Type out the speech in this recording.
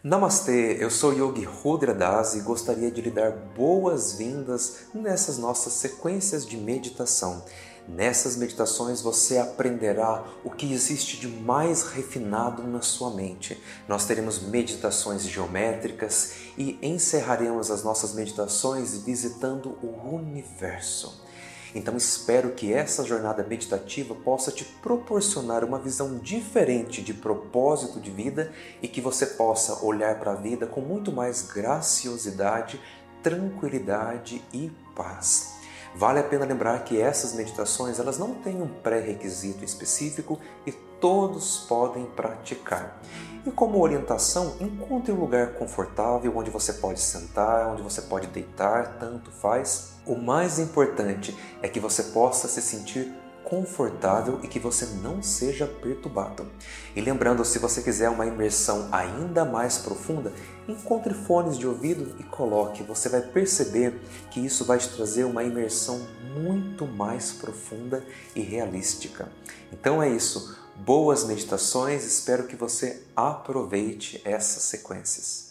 Namastê, eu sou Yogi Rudra Das e gostaria de lhe dar boas-vindas nessas nossas sequências de meditação. Nessas meditações você aprenderá o que existe de mais refinado na sua mente. Nós teremos meditações geométricas e encerraremos as nossas meditações visitando o universo. Então espero que essa jornada meditativa possa te proporcionar uma visão diferente de propósito de vida e que você possa olhar para a vida com muito mais graciosidade, tranquilidade e paz. Vale a pena lembrar que essas meditações elas não têm um pré-requisito específico e todos podem praticar. E como orientação, encontre um lugar confortável onde você pode sentar, onde você pode deitar, tanto faz. O mais importante é que você possa se sentir confortável e que você não seja perturbado. E lembrando, se você quiser uma imersão ainda mais profunda, encontre fones de ouvido e coloque. Você vai perceber que isso vai te trazer uma imersão muito mais profunda e realística. Então é isso. Boas meditações, espero que você aproveite essas sequências.